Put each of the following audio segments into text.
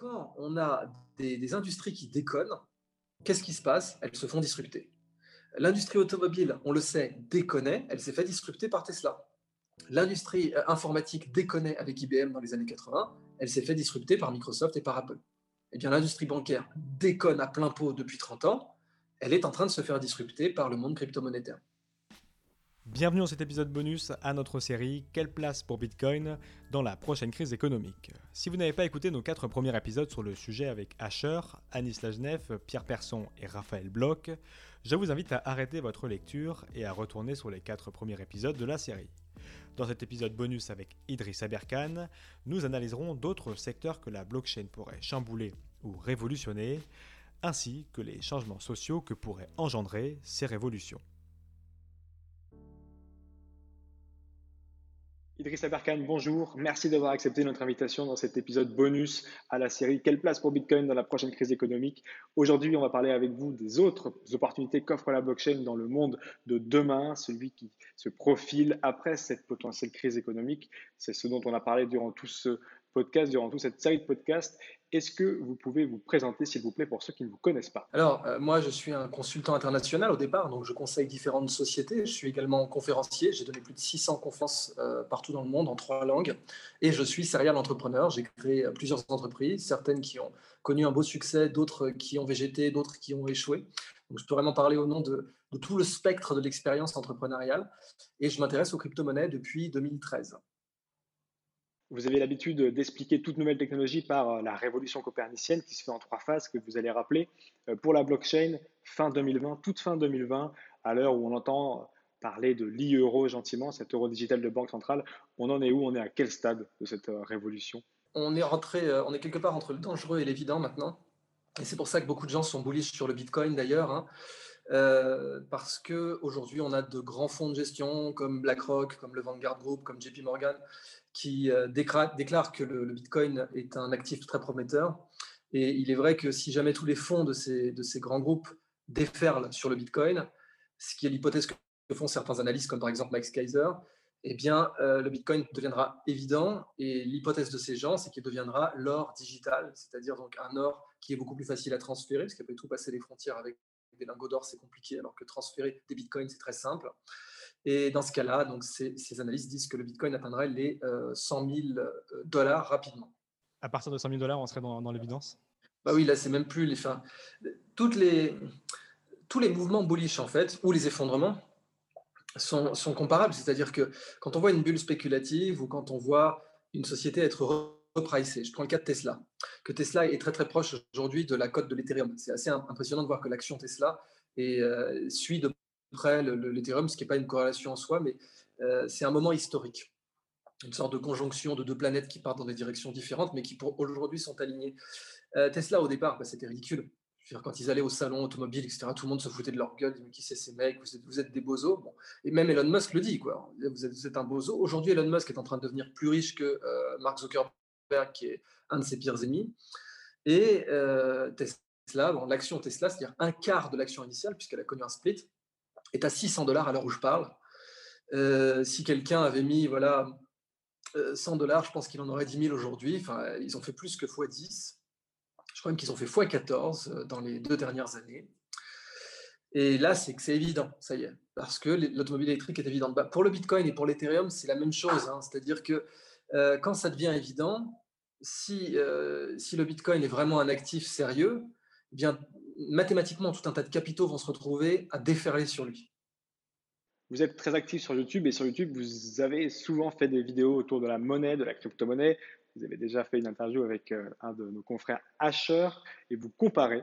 quand on a des, industries qui déconnent, qu'est-ce qui se passe? Elles se font disrupter. L'industrie automobile, on le sait, déconnait, elle s'est fait disrupter par Tesla. L'industrie euh, informatique déconnait avec IBM dans les années 80, elle s'est fait disrupter par Microsoft et par Apple. Eh l'industrie bancaire déconne à plein pot depuis 30 ans, elle est en train de se faire disrupter par le monde crypto-monétaire. Bienvenue dans cet épisode bonus à notre série Quelle place pour Bitcoin dans la prochaine crise économique Si vous n'avez pas écouté nos quatre premiers épisodes sur le sujet avec Asher, Anis Lajnef, Pierre Persson et Raphaël Bloch, je vous invite à arrêter votre lecture et à retourner sur les quatre premiers épisodes de la série. Dans cet épisode bonus avec Idriss Aberkan, nous analyserons d'autres secteurs que la blockchain pourrait chambouler ou révolutionner, ainsi que les changements sociaux que pourraient engendrer ces révolutions. Idriss Aberkan, bonjour. Merci d'avoir accepté notre invitation dans cet épisode bonus à la série Quelle place pour Bitcoin dans la prochaine crise économique? Aujourd'hui, on va parler avec vous des autres opportunités qu'offre la blockchain dans le monde de demain, celui qui se profile après cette potentielle crise économique. C'est ce dont on a parlé durant tout ce podcast, durant toute cette série de podcasts. Est-ce que vous pouvez vous présenter, s'il vous plaît, pour ceux qui ne vous connaissent pas? Alors, euh, moi, je suis un consultant international au départ, donc je conseille différentes sociétés. Je suis également conférencier. J'ai donné plus de 600 conférences euh, partout dans le monde en trois langues. Et je suis serial entrepreneur. J'ai créé euh, plusieurs entreprises, certaines qui ont connu un beau succès, d'autres qui ont végété, d'autres qui ont échoué. Donc, je peux vraiment parler au nom de, de tout le spectre de l'expérience entrepreneuriale. Et je m'intéresse aux crypto-monnaies depuis 2013. Vous avez l'habitude d'expliquer toute nouvelle technologie par euh, la révolution copernicienne qui se fait en trois phases que vous allez rappeler. Euh, pour la blockchain, fin 2020, toute fin 2020, à l'heure où on entend parler de l'e-euro gentiment, cet euro digital de banque centrale, on en est où? On est à quel stade de cette euh, révolution? On est rentré, on est quelque part entre le dangereux et l'évident maintenant. Et c'est pour ça que beaucoup de gens sont bullish sur le Bitcoin d'ailleurs. Hein. parce qu'aujourd'hui, on a de grands fonds de gestion comme BlackRock, comme le Vanguard Group, comme JP Morgan, qui euh, déclare, que le, Bitcoin est un actif très prometteur. Et il est vrai que si jamais tous les fonds de ces, de ces grands groupes déferlent sur le Bitcoin, ce qui est l'hypothèse que font certains analystes, comme par exemple Max Kaiser, eh bien, euh, le Bitcoin deviendra évident. Et l'hypothèse de ces gens, c'est qu'il deviendra l'or digital, c'est-à-dire donc un or qui est beaucoup plus facile à transférer, parce qu'après tout, passer les frontières avec des lingots d'or, c'est compliqué, alors que transférer des bitcoins, c'est très simple. Et dans ce cas-là, donc ces, analystes disent que le Bitcoin atteindrait les 100 euh, 000 euh, dollars rapidement. À partir de 100 000 dollars, on serait dans, l'évidence? Bah oui, là, c'est même plus les fins. Toutes les, tous les mouvements bullish, en fait, ou les effondrements, sont, sont comparables. C'est-à-dire que quand on voit une bulle spéculative ou quand on voit une société être repricée, je prends le cas de Tesla, que Tesla est très très proche aujourd'hui de la cote de l'Ethereum. C'est assez impressionnant de voir que l'action Tesla est, euh, suit de près l'Ethereum, ce qui n'est pas une corrélation en soi, mais euh, c'est un moment historique. Une sorte de conjonction de deux planètes qui partent dans des directions différentes, mais qui pour aujourd'hui sont alignées. Euh, Tesla, au départ, bah, c'était ridicule. quand ils allaient au salon automobile, etc., tout le monde se foutait de leur gueule. Mais qui c'est ces mecs vous êtes, des bozos. Bon. Et même Elon Musk le dit. Quoi. Vous, êtes, un bozo. Aujourd'hui, Elon Musk est en train de devenir plus riche que euh, Mark Zuckerberg, qui est un de ses pires ennemis. Et Tesla, l'action Tesla, c'est-à-dire un quart de l'action initiale, puisqu'elle a connu un split, est à 600 dollars à l'heure où je parle. Euh, si quelqu'un avait mis voilà, 100 euh, dollars, je pense qu'il en aurait 10 000 aujourd'hui. Enfin, ils ont fait plus que x10. Je crois même qu'ils ont fait x14 euh, dans les deux dernières années. Et là, c'est que c'est évident, ça y est, parce que l'automobile électrique est évidente. Bah, pour le Bitcoin et pour l'Ethereum, c'est la même chose. Hein. C'est-à-dire que quand ça devient évident, si, si le Bitcoin est vraiment un actif sérieux, eh bien, mathématiquement, tout un tas de capitaux vont se retrouver à déferler sur lui. Vous êtes très actif sur YouTube et sur YouTube, vous avez souvent fait des vidéos autour de la monnaie, de la crypto-monnaie. Vous avez déjà fait une interview avec euh, un de nos confrères Asher et vous comparez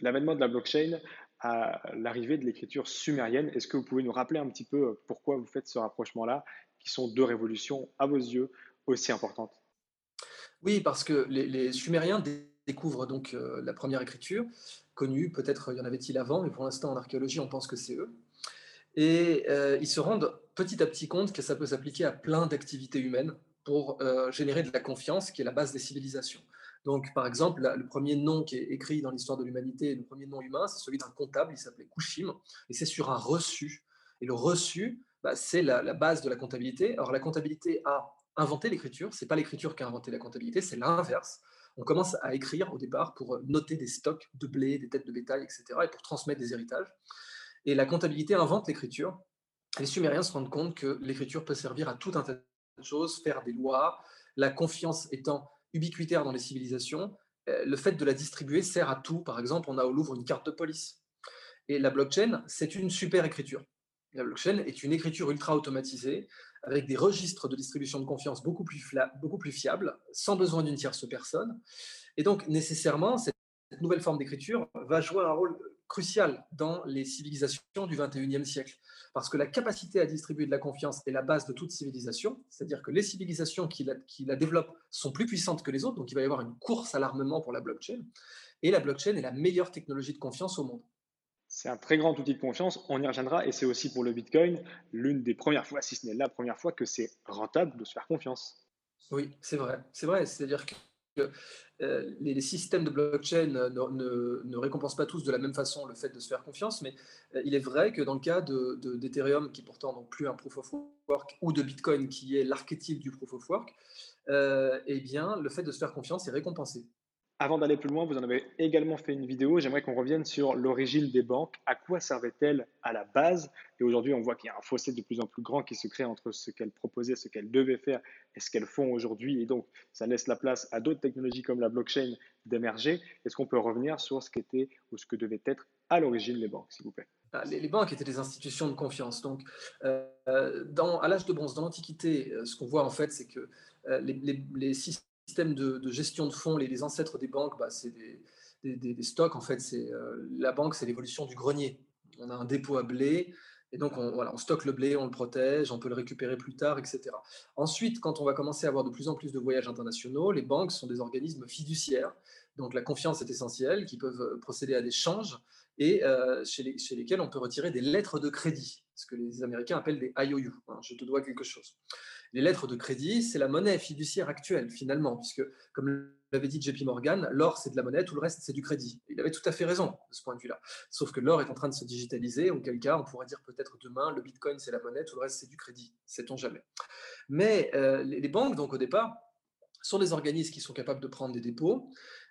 l'avènement de la blockchain à l'arrivée de l'écriture sumérienne. Est-ce que vous pouvez nous rappeler un petit peu euh, pourquoi vous faites ce rapprochement-là, qui sont deux révolutions à vos yeux aussi importantes? Oui, parce que les, les Sumériens découvrent donc euh, la première écriture connue. Peut-être y en avait-il avant, mais pour l'instant en archéologie, on pense que c'est eux. Et euh, ils se rendent petit à petit compte que ça peut s'appliquer à plein d'activités humaines pour euh, générer de la confiance, qui est la base des civilisations. Donc, par exemple, le premier nom qui est écrit dans l'histoire de l'humanité, le premier nom humain, c'est celui d'un comptable, il s'appelait Kushim, et c'est sur un reçu. Et le reçu, bah, c'est la, la, base de la comptabilité. Alors, la comptabilité a inventé l'écriture, c'est pas l'écriture qui a inventé la comptabilité, c'est l'inverse. On commence à écrire au départ pour noter des stocks de blé, des têtes de bétail, etc., et pour transmettre des héritages. Et la comptabilité invente l'écriture. Les Sumériens se rendent compte que l'écriture peut servir à tout un tas de choses, faire des lois, la confiance étant ubiquitaire dans les civilisations, euh, le fait de la distribuer sert à tout. Par exemple, on a au Louvre une carte de police. Et la blockchain, c'est une super écriture. La blockchain est une écriture ultra automatisée avec des registres de distribution de confiance beaucoup plus, fiables, sans besoin d'une tierce personne. Et donc, nécessairement, cette nouvelle forme d'écriture va jouer un rôle crucial dans les civilisations du 21e siècle. Parce que la capacité à distribuer de la confiance est la base de toute civilisation, c'est-à-dire que les civilisations qui la, qui la développent sont plus puissantes que les autres, donc il va y avoir une course à l'armement pour la blockchain, et la blockchain est la meilleure technologie de confiance au monde. C'est un très grand outil de confiance, on y reviendra, et c'est aussi pour le Bitcoin l'une des premières fois, si ce n'est la première fois, que c'est rentable de se faire confiance. Oui, c'est vrai, c'est vrai, c'est-à-dire que euh, les, systèmes de blockchain ne, récompensent pas tous de la même façon le fait de se faire confiance, mais euh, il est vrai que dans le cas d'Ethereum, de, qui pourtant non plus un proof of work, ou de Bitcoin, qui est l'archétype du proof of work, euh, eh bien, le fait de se faire confiance est récompensé. Avant d'aller plus loin, vous en avez également fait une vidéo. J'aimerais qu'on revienne sur l'origine des banques. À quoi servaient-elles à la base? Et aujourd'hui, on voit qu'il y a un fossé de plus en plus grand qui se crée entre ce qu'elles proposaient, ce qu'elles devaient faire et ce qu'elles font aujourd'hui. Et donc, ça laisse la place à d'autres technologies comme la blockchain d'émerger. Est-ce qu'on peut revenir sur ce qu'était ou ce que devaient être à l'origine les banques, s'il vous plaît? Ah, les, banques étaient des institutions de confiance. Donc, euh, à l'âge de bronze, dans l'Antiquité, euh, ce qu'on voit en fait, c'est que euh, les, les, les systèmes système de, gestion de fonds, les, ancêtres des banques, bah, c'est des, stocks. En fait, c'est euh, la banque, c'est l'évolution du grenier. On a un dépôt à blé, et donc on, stocke le blé, on le protège, on peut le récupérer plus tard, etc. Ensuite, quand on va commencer à avoir de plus en plus de voyages internationaux, les banques sont des organismes fiduciaires. Donc la confiance est essentielle, qui peuvent procéder à des changes et euh, chez, chez lesquels on peut retirer des lettres de crédit, ce que les Américains appellent des IOU. Hein, je te dois quelque chose les lettres de crédit, c'est la monnaie fiduciaire actuelle, finalement, puisque, comme l'avait dit JP Morgan, l'or, c'est de la monnaie, tout le reste, c'est du crédit. Il avait tout à fait raison de ce point de vue-là. Sauf que l'or est en train de se digitaliser, auquel cas, on pourrait dire peut-être demain, le bitcoin, c'est la monnaie, tout le reste, c'est du crédit. Sait-on jamais. Mais euh, les, banques, donc au départ, sont des organismes qui sont capables de prendre des dépôts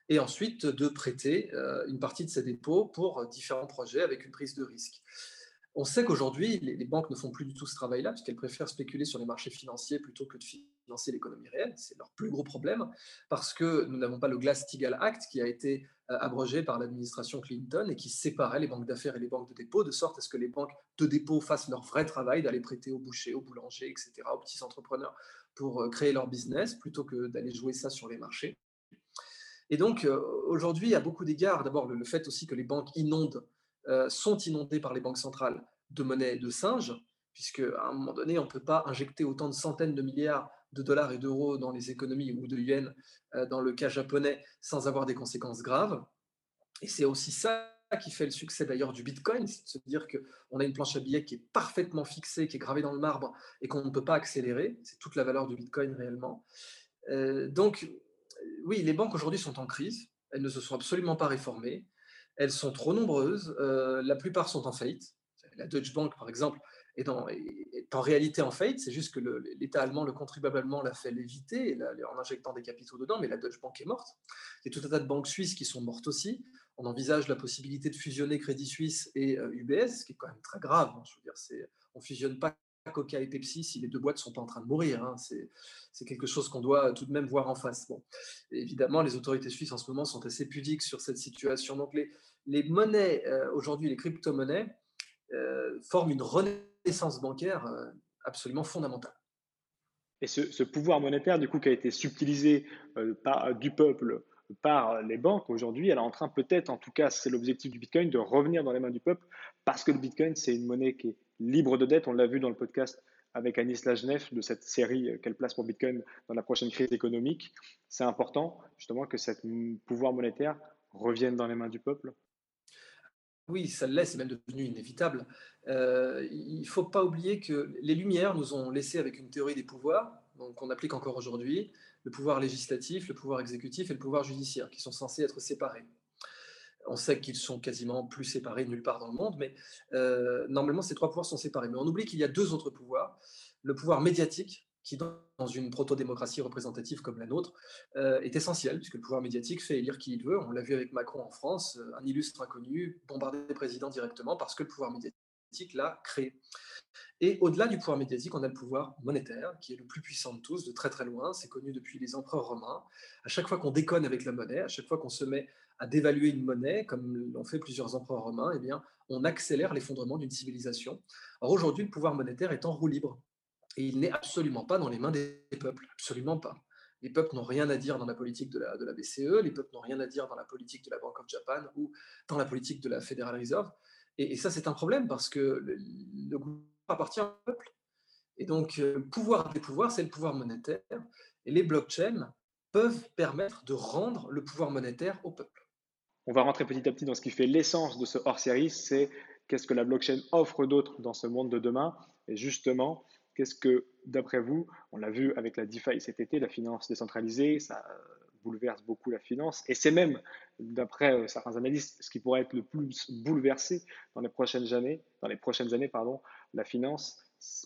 et ensuite de prêter euh, une partie de ces dépôts pour différents projets avec une prise de risque. On sait qu'aujourd'hui, les, banques ne font plus du tout ce travail-là, puisqu'elles préfèrent spéculer sur les marchés financiers plutôt que de financer l'économie réelle. C'est leur plus gros problème, parce que nous n'avons pas le Glass-Steagall Act qui a été euh, abrogé par l'administration Clinton et qui séparait les banques d'affaires et les banques de dépôt, de sorte à ce que les banques de dépôt fassent leur vrai travail d'aller prêter aux bouchers, aux boulangers, etc., aux petits entrepreneurs pour euh, créer leur business, plutôt que d'aller jouer ça sur les marchés. Et donc, euh, aujourd'hui, à beaucoup d'égards, d'abord le fait aussi que les banques inondent euh, sont inondés par les banques centrales de monnaie de singe, puisque à un moment donné, on ne peut pas injecter autant de centaines de milliards de dollars et d'euros dans les économies ou de yens euh, dans le cas japonais sans avoir des conséquences graves. Et c'est aussi ça qui fait le succès d'ailleurs du Bitcoin, c'est de se dire qu'on a une planche à billets qui est parfaitement fixée, qui est gravée dans le marbre et qu'on ne peut pas accélérer. C'est toute la valeur du Bitcoin réellement. Euh, donc, oui, les banques aujourd'hui sont en crise. Elles ne se sont absolument pas réformées. Elles sont trop nombreuses. Euh, la plupart sont en faillite. La Deutsche Bank, par exemple, est, en réalité en faillite. C'est juste que l'État allemand, le contribuable allemand, l'a fait l'éviter en injectant des capitaux dedans, mais la Deutsche Bank est morte. Il y a tout un tas de banques suisses qui sont mortes aussi. On envisage la possibilité de fusionner Crédit Suisse et UBS, euh, ce qui est quand même très grave. Hein. On ne fusionne pas Coca et Pepsi si les deux boîtes sont pas en train de mourir. Hein. C'est quelque chose qu'on doit tout de même voir en face. Bon. évidemment, les autorités suisses en ce moment sont assez pudiques sur cette situation. Donc les, monnaies, euh, aujourd'hui les crypto-monnaies, euh, forment une renaissance bancaire euh, absolument fondamentale. Et ce, pouvoir monétaire, du coup, qui a été subtilisé du peuple par les banques aujourd'hui, elle est en train peut-être, en tout cas c'est l'objectif du Bitcoin, de revenir dans les mains du peuple, parce que le Bitcoin, c'est une monnaie qui est libre de dette. On l'a vu dans le podcast avec Anis Lajnef de cette série euh, Quelle place pour Bitcoin dans la prochaine crise économique. C'est important justement que ce pouvoir monétaire revienne dans les mains du peuple. Oui, ça l'est, c'est même devenu inévitable. Euh, il ne faut pas oublier que les Lumières nous ont laissé avec une théorie des pouvoirs, qu'on applique encore aujourd'hui, le pouvoir législatif, le pouvoir exécutif et le pouvoir judiciaire, qui sont censés être séparés. On sait qu'ils sont quasiment plus séparés nulle part dans le monde, mais euh, normalement, ces trois pouvoirs sont séparés. Mais on oublie qu'il y a deux autres pouvoirs. Le pouvoir médiatique, qui, dans une proto-démocratie représentative comme la nôtre, euh, est essentiel, puisque le pouvoir médiatique fait élire qui il veut. On l'a vu avec Macron en France, euh, un illustre inconnu, bombardé des présidents directement parce que le pouvoir médiatique l'a créé. Et au-delà du pouvoir médiatique, on a le pouvoir monétaire, qui est le plus puissant de tous, de très très loin. C'est connu depuis les empereurs romains. À chaque fois qu'on déconne avec la monnaie, à chaque fois qu'on se met à dévaluer une monnaie, comme l'ont fait plusieurs empereurs romains, eh bien, on accélère l'effondrement d'une civilisation. Or aujourd'hui, le pouvoir monétaire est en roue libre. Et il n'est absolument pas dans les mains des peuples, absolument pas. Les peuples n'ont rien à dire dans la politique de la, BCE, les peuples n'ont rien à dire dans la politique de la Bank of Japan ou dans la politique de la Federal Reserve. Et, ça, c'est un problème parce que le, le, gouvernement appartient au peuple. Et donc, le euh, pouvoir des pouvoirs, c'est le pouvoir monétaire. Et les blockchains peuvent permettre de rendre le pouvoir monétaire au peuple. On va rentrer petit à petit dans ce qui fait l'essence de ce hors-série, c'est qu'est-ce que la blockchain offre d'autre dans ce monde de demain. Et justement, Qu'est-ce que, d'après vous, on l'a vu avec la DeFi cet été, la finance décentralisée, ça bouleverse beaucoup la finance, et c'est même, d'après euh, certains analystes, ce qui pourrait être le plus bouleversé dans les prochaines années, dans les prochaines années, pardon, la finance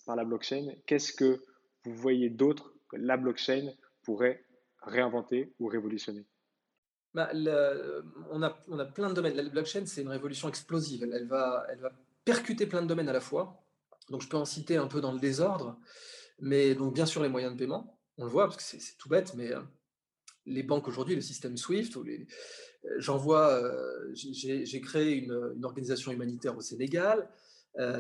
par la blockchain. Qu'est-ce que vous voyez d'autre que la blockchain pourrait réinventer ou révolutionner? Bah, on, a, on, a, plein de domaines. La blockchain, c'est une révolution explosive. Elle, va, elle va percuter plein de domaines à la fois. Donc je peux en citer un peu dans le désordre, mais donc bien sûr les moyens de paiement, on le voit parce que c'est tout bête, mais euh, les banques aujourd'hui, le système SWIFT, euh, vois, euh, j'ai créé une, organisation humanitaire au Sénégal,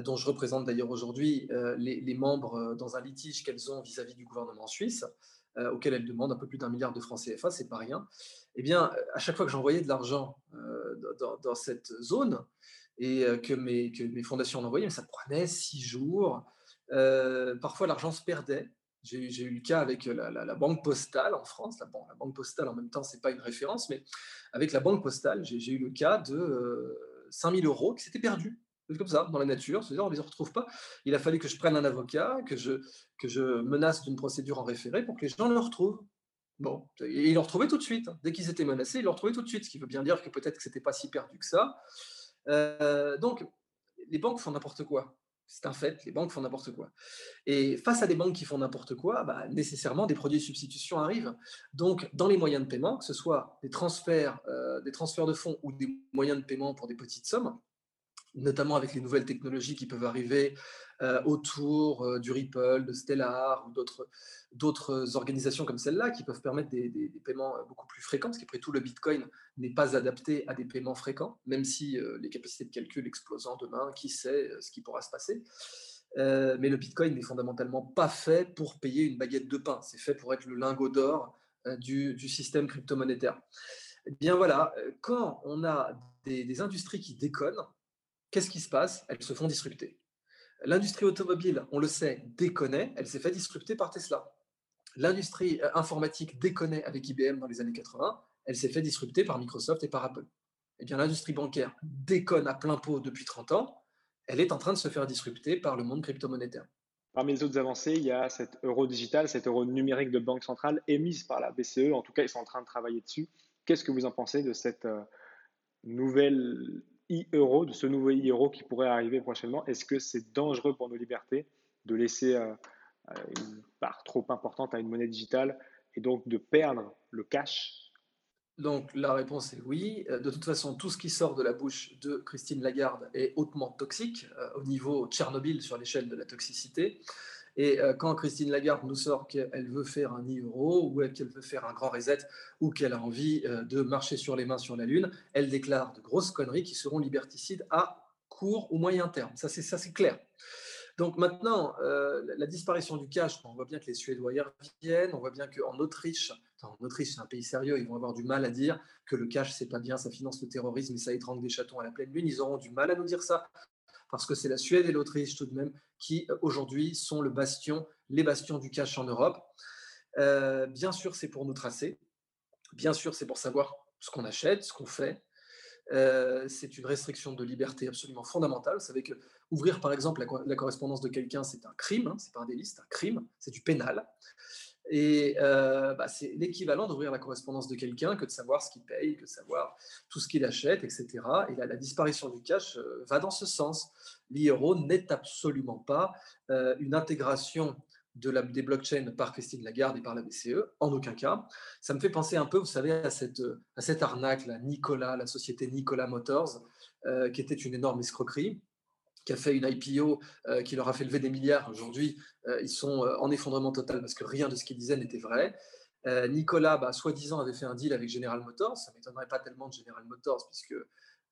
dont je représente d'ailleurs aujourd'hui les, membres dans un litige qu'elles ont vis-à-vis du gouvernement suisse, auquel elles demandent un peu plus d'un milliard de francs CFA, c'est pas rien. Eh bien, à chaque fois que j'envoyais de l'argent dans, cette zone, et que mes, que mes fondations mais ça prenait six jours. parfois, l'argent se perdait. J'ai eu le cas avec la, banque postale en France. La, la banque postale, en même temps, c'est pas une référence, mais avec la banque postale, j'ai eu le cas de 5000 euros qui s'étaient perdus comme ça, dans la nature, c'est-à-dire on ne les retrouve pas. Il a fallu que je prenne un avocat, que je, que je menace d'une procédure en référé pour que les gens le retrouvent. Bon, et ils le retrouvaient tout de suite. Dès qu'ils étaient menacés, ils le retrouvaient tout de suite, ce qui veut bien dire que peut-être que ce n'était pas si perdu que ça. Euh, donc, les banques font n'importe quoi. C'est un fait, les banques font n'importe quoi. Et face à des banques qui font n'importe quoi, bah, nécessairement des produits de substitution arrivent. Donc, dans les moyens de paiement, que ce soit des transferts, euh, des transferts de fonds ou des moyens de paiement pour des petites sommes, notamment avec les nouvelles technologies qui peuvent arriver euh, autour euh, du Ripple, de Stellar ou d'autres organisations comme celle-là qui peuvent permettre des, paiements euh, beaucoup plus fréquents, parce qu'après tout, le Bitcoin n'est pas adapté à des paiements fréquents, même si les capacités de calcul explosant demain, qui sait ce qui pourra se passer. mais le Bitcoin n'est fondamentalement pas fait pour payer une baguette de pain, c'est fait pour être le lingot d'or du, système crypto-monétaire. Eh bien voilà, quand on a des, des industries qui déconnent, qu'est-ce qui se passe? Elles se font disrupter. L'industrie automobile, on le sait, déconnait, elle s'est fait disrupter par Tesla. L'industrie euh, informatique déconnait avec IBM dans les années 80, elle s'est fait disrupter par Microsoft et par Apple. Eh bien, l'industrie bancaire déconne à plein pot depuis 30 ans, elle est en train de se faire disrupter par le monde crypto-monétaire. Parmi les autres avancées, il y a cet euro digital, cet euro numérique de banque centrale émise par la BCE. En tout cas, ils sont en train de travailler dessus. Qu'est-ce que vous en pensez de cette euh, nouvelle de ce nouveau e-euro qui pourrait arriver prochainement, est-ce que c'est dangereux pour nos libertés de laisser euh, euh, une part trop importante à une monnaie digitale et donc de perdre le cash? Donc la réponse est oui. Euh, de toute façon, tout ce qui sort de la bouche de Christine Lagarde est hautement toxique au niveau Tchernobyl sur l'échelle de la toxicité. Et euh, quand Christine Lagarde nous sort qu'elle veut faire un euro ou qu'elle veut faire un grand reset ou qu'elle a envie euh, de marcher sur les mains sur la Lune, elle déclare de grosses conneries qui seront liberticides à court ou moyen terme. Ça, c'est, ça, c'est clair. Donc maintenant, euh, la disparition du cash, on voit bien que les Suédois y reviennent, on voit bien qu'en Autriche, en Autriche c'est un pays sérieux, ils vont avoir du mal à dire que le cash c'est pas bien, ça finance le terrorisme et ça étrangle des chatons à la pleine lune, ils auront du mal à nous dire ça parce que c'est la Suède et l'Autriche tout de même qui euh, aujourd'hui sont le bastion, les bastions du cash en Europe. Euh, bien sûr, c'est pour nous tracer. Bien sûr, c'est pour savoir ce qu'on achète, ce qu'on fait. Euh, c'est une restriction de liberté absolument fondamentale. Vous savez que ouvrir par exemple la, correspondance de quelqu'un, c'est un crime, hein, c'est pas un délit, c'est un crime, c'est du pénal. Et euh, bah, c'est l'équivalent d'ouvrir la correspondance de quelqu'un que de savoir ce qu'il paye, que de savoir tout ce qu'il achète, etc. Et la, disparition du cash euh, va dans ce sens. L'euro n'est absolument pas euh, une intégration de la, des blockchains par Christine Lagarde et par la BCE, en aucun cas. Ça me fait penser un peu, vous savez, à cette, arnaque, là, Nicolas, la société Nicolas Motors, qui était une énorme escroquerie qui a fait une IPO euh, qui leur a fait lever des milliards. Aujourd'hui, euh, ils sont en effondrement total parce que rien de ce qu'ils disaient n'était vrai. Nicolas, bah, soi-disant, avait fait un deal avec General Motors. Ça ne m'étonnerait pas tellement de General Motors, puisque,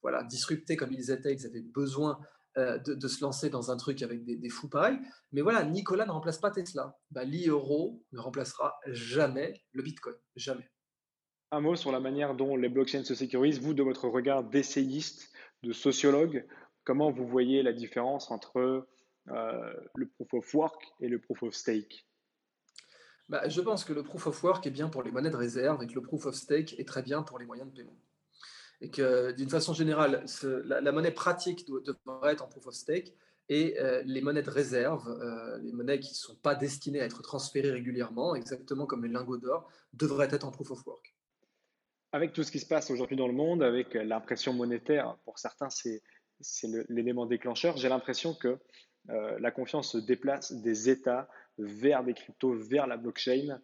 voilà, disruptés comme ils étaient, ils avaient besoin euh, de, se lancer dans un truc avec des, fous pareils. Mais voilà, Nicolas ne remplace pas Tesla. Bah, L'e-euro ne remplacera jamais le Bitcoin. Jamais. Un mot sur la manière dont les blockchains se sécurisent. Vous, de votre regard d'essayiste, de sociologue, comment vous voyez la différence entre euh, le proof of work et le proof of stake? Bah, Je pense que le proof of work est bien pour les monnaies de réserve et que le proof of stake est très bien pour les moyens de paiement et que d'une façon générale, la, monnaie pratique devrait être en proof of stake et euh, les monnaies de réserve, euh, les monnaies qui ne sont pas destinées à être transférées régulièrement, exactement comme les lingots d'or, devraient être en proof of work. Avec tout ce qui se passe aujourd'hui dans le monde, avec l'impression monétaire, pour certains c'est l'élément déclencheur, j'ai l'impression que euh, la confiance se déplace des États vers des cryptos, vers la blockchain.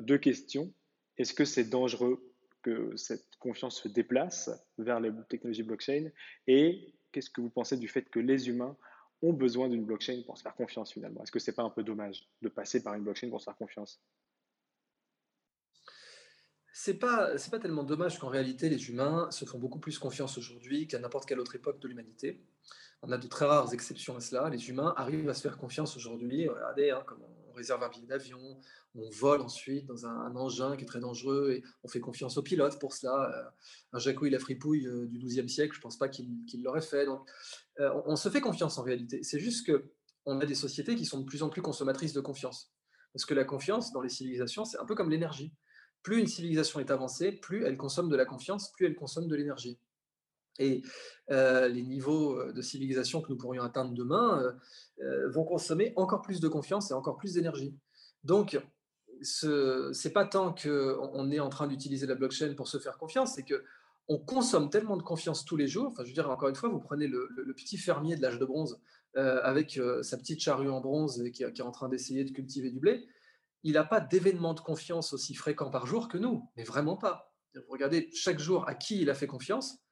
deux questions. Est-ce que c'est dangereux que cette confiance se déplace vers les technologies blockchain? Et qu'est-ce que vous pensez du fait que les humains ont besoin d'une blockchain pour se faire confiance finalement? Est-ce que ce n'est pas un peu dommage de passer par une blockchain pour se faire confiance? C'est pas c'est pas tellement dommage qu'en réalité les humains se font beaucoup plus confiance aujourd'hui qu'à n'importe quelle autre époque de l'humanité. On a de très rares exceptions à cela. Les humains arrivent à se faire confiance aujourd'hui. Regardez hein, on réserve un billet d'avion, on vole ensuite dans un, engin qui est très dangereux et on fait confiance aux pilotes pour cela. Euh, un Jacouille la fripouille euh, du XIIe siècle, je ne pense pas qu'il l'aurait fait. Donc, euh, on, se fait confiance en réalité. C'est juste que on a des sociétés qui sont de plus en plus consommatrices de confiance. Parce que la confiance dans les civilisations, c'est un peu comme l'énergie. Plus une civilisation est avancée, plus elle consomme de la confiance, plus elle consomme de l'énergie. Et les niveaux de civilisation que nous pourrions atteindre demain vont consommer encore plus de confiance et encore plus d'énergie. Donc, ce n'est pas tant qu'on est en train d'utiliser la blockchain pour se faire confiance, c'est que on consomme tellement de confiance tous les jours. Enfin, je veux dire, encore une fois, vous prenez le, petit fermier de l'âge de bronze avec sa petite charrue en bronze qui est en train d'essayer de cultiver du blé. Il n'a pas d'événements de confiance aussi fréquents par jour que nous, mais vraiment pas. Vous regardez chaque jour à qui il a fait confiance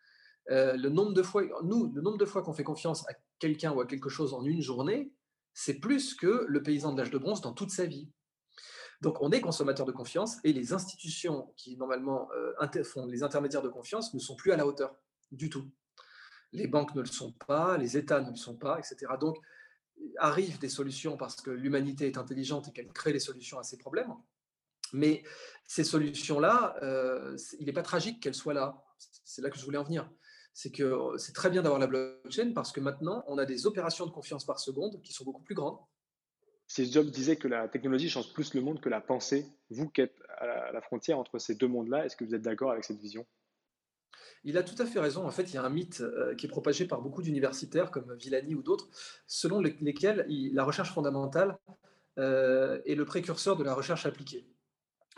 euh, le nombre de fois, nous, le nombre de fois qu'on fait confiance à quelqu'un ou à quelque chose en une journée, c'est plus que le paysan de l'âge de bronze dans toute sa vie. Donc on est consommateur de confiance et les institutions qui normalement euh, font les intermédiaires de confiance ne sont plus à la hauteur du tout. Les banques ne le sont pas, les États ne le sont pas, etc. Donc arrivent des solutions parce que l'humanité est intelligente et qu'elle crée les solutions à ces problèmes. Mais ces solutions-là, euh, il n'est pas tragique qu'elles soient là. C'est là que je voulais en venir c'est que c'est très bien d'avoir la blockchain parce que maintenant, on a des opérations de confiance par seconde qui sont beaucoup plus grandes. Steve Jobs disait que la technologie change plus le monde que la pensée. Vous qui êtes à la frontière entre ces deux mondes-là, est-ce que vous êtes d'accord avec cette vision? Il a tout à fait raison. En fait, il y a un mythe euh, qui est propagé par beaucoup d'universitaires comme Villani ou d'autres, selon lesquels la recherche fondamentale euh, est le précurseur de la recherche appliquée.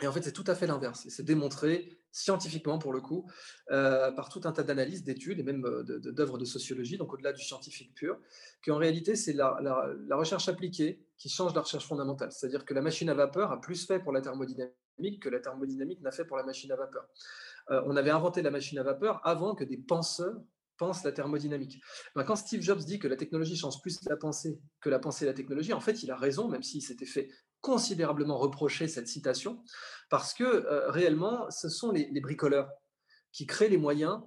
Et en fait, c'est tout à fait l'inverse. C'est démontré scientifiquement, pour le coup, euh, par tout un tas d'analyses, d'études et même d'œuvres de, sociologie, donc au-delà du scientifique pur, qu'en réalité, c'est la, recherche appliquée qui change la recherche fondamentale. C'est-à-dire que la machine à vapeur a plus fait pour la thermodynamique que la thermodynamique n'a fait pour la machine à vapeur. Euh, on avait inventé la machine à vapeur avant que des penseurs pensent la thermodynamique. Ben, quand Steve Jobs dit que la technologie change plus la pensée que la pensée et la technologie, en fait, il a raison, même s'il s'était fait considérablement reprocher cette citation, parce que euh, réellement, ce sont les, bricoleurs qui créent les moyens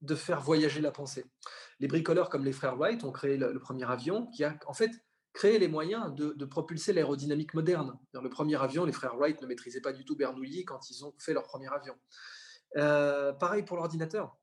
de faire voyager la pensée. Les bricoleurs comme les frères Wright ont créé le, premier avion qui a en fait créé les moyens de, propulser l'aérodynamique moderne. le premier avion, les frères Wright ne maîtrisaient pas du tout Bernoulli quand ils ont fait leur premier avion. Euh, pareil pour l'ordinateur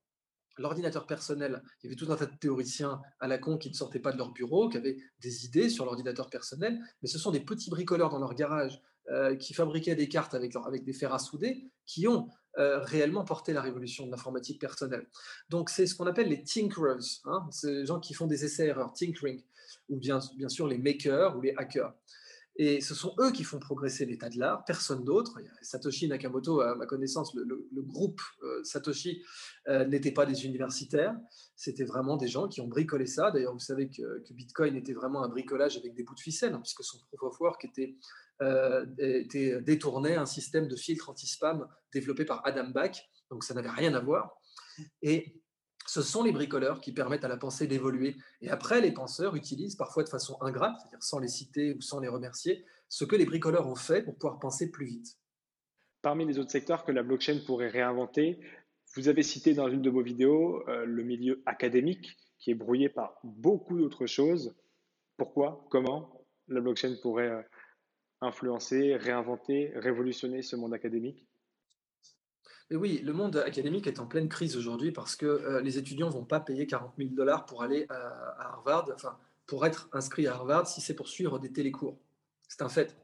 l'ordinateur personnel, il y avait tout un tas de théoriciens à la con qui ne sortaient pas de leur bureau, qui avaient des idées sur l'ordinateur personnel, mais ce sont des petits bricoleurs dans leur garage euh, qui fabriquaient des cartes avec, des fers à souder qui ont euh, réellement porté la révolution de l'informatique personnelle. Donc c'est ce qu'on appelle les tinkerers, hein, ces gens qui font des essais-erreurs, tinkering, ou bien, bien sûr les makers ou les hackers. Et ce sont eux qui font progresser l'état de l'art, personne d'autre. Satoshi Nakamoto, à ma connaissance, le, groupe euh, Satoshi euh, n'était pas des universitaires, c'était vraiment des gens qui ont bricolé ça. D'ailleurs, vous savez que, Bitcoin était vraiment un bricolage avec des bouts de ficelle, hein, puisque son proof of work était, euh, détourné un système de filtre anti-spam développé par Adam Back, donc ça n'avait rien à voir. Et ce sont les bricoleurs qui permettent à la pensée d'évoluer. Et après, les penseurs utilisent parfois de façon ingrate, c'est-à-dire sans les citer ou sans les remercier, ce que les bricoleurs ont fait pour pouvoir penser plus vite. Parmi les autres secteurs que la blockchain pourrait réinventer, vous avez cité dans une de vos vidéos euh, le milieu académique qui est brouillé par beaucoup d'autres choses. Pourquoi? Comment la blockchain pourrait euh, influencer, réinventer, révolutionner ce monde académique? Oui, le monde académique est en pleine crise aujourd'hui parce que euh, les étudiants ne vont pas payer 40 000 dollars pour aller à, Harvard, enfin, pour être inscrit à Harvard si c'est pour suivre des télécours. C'est un fait.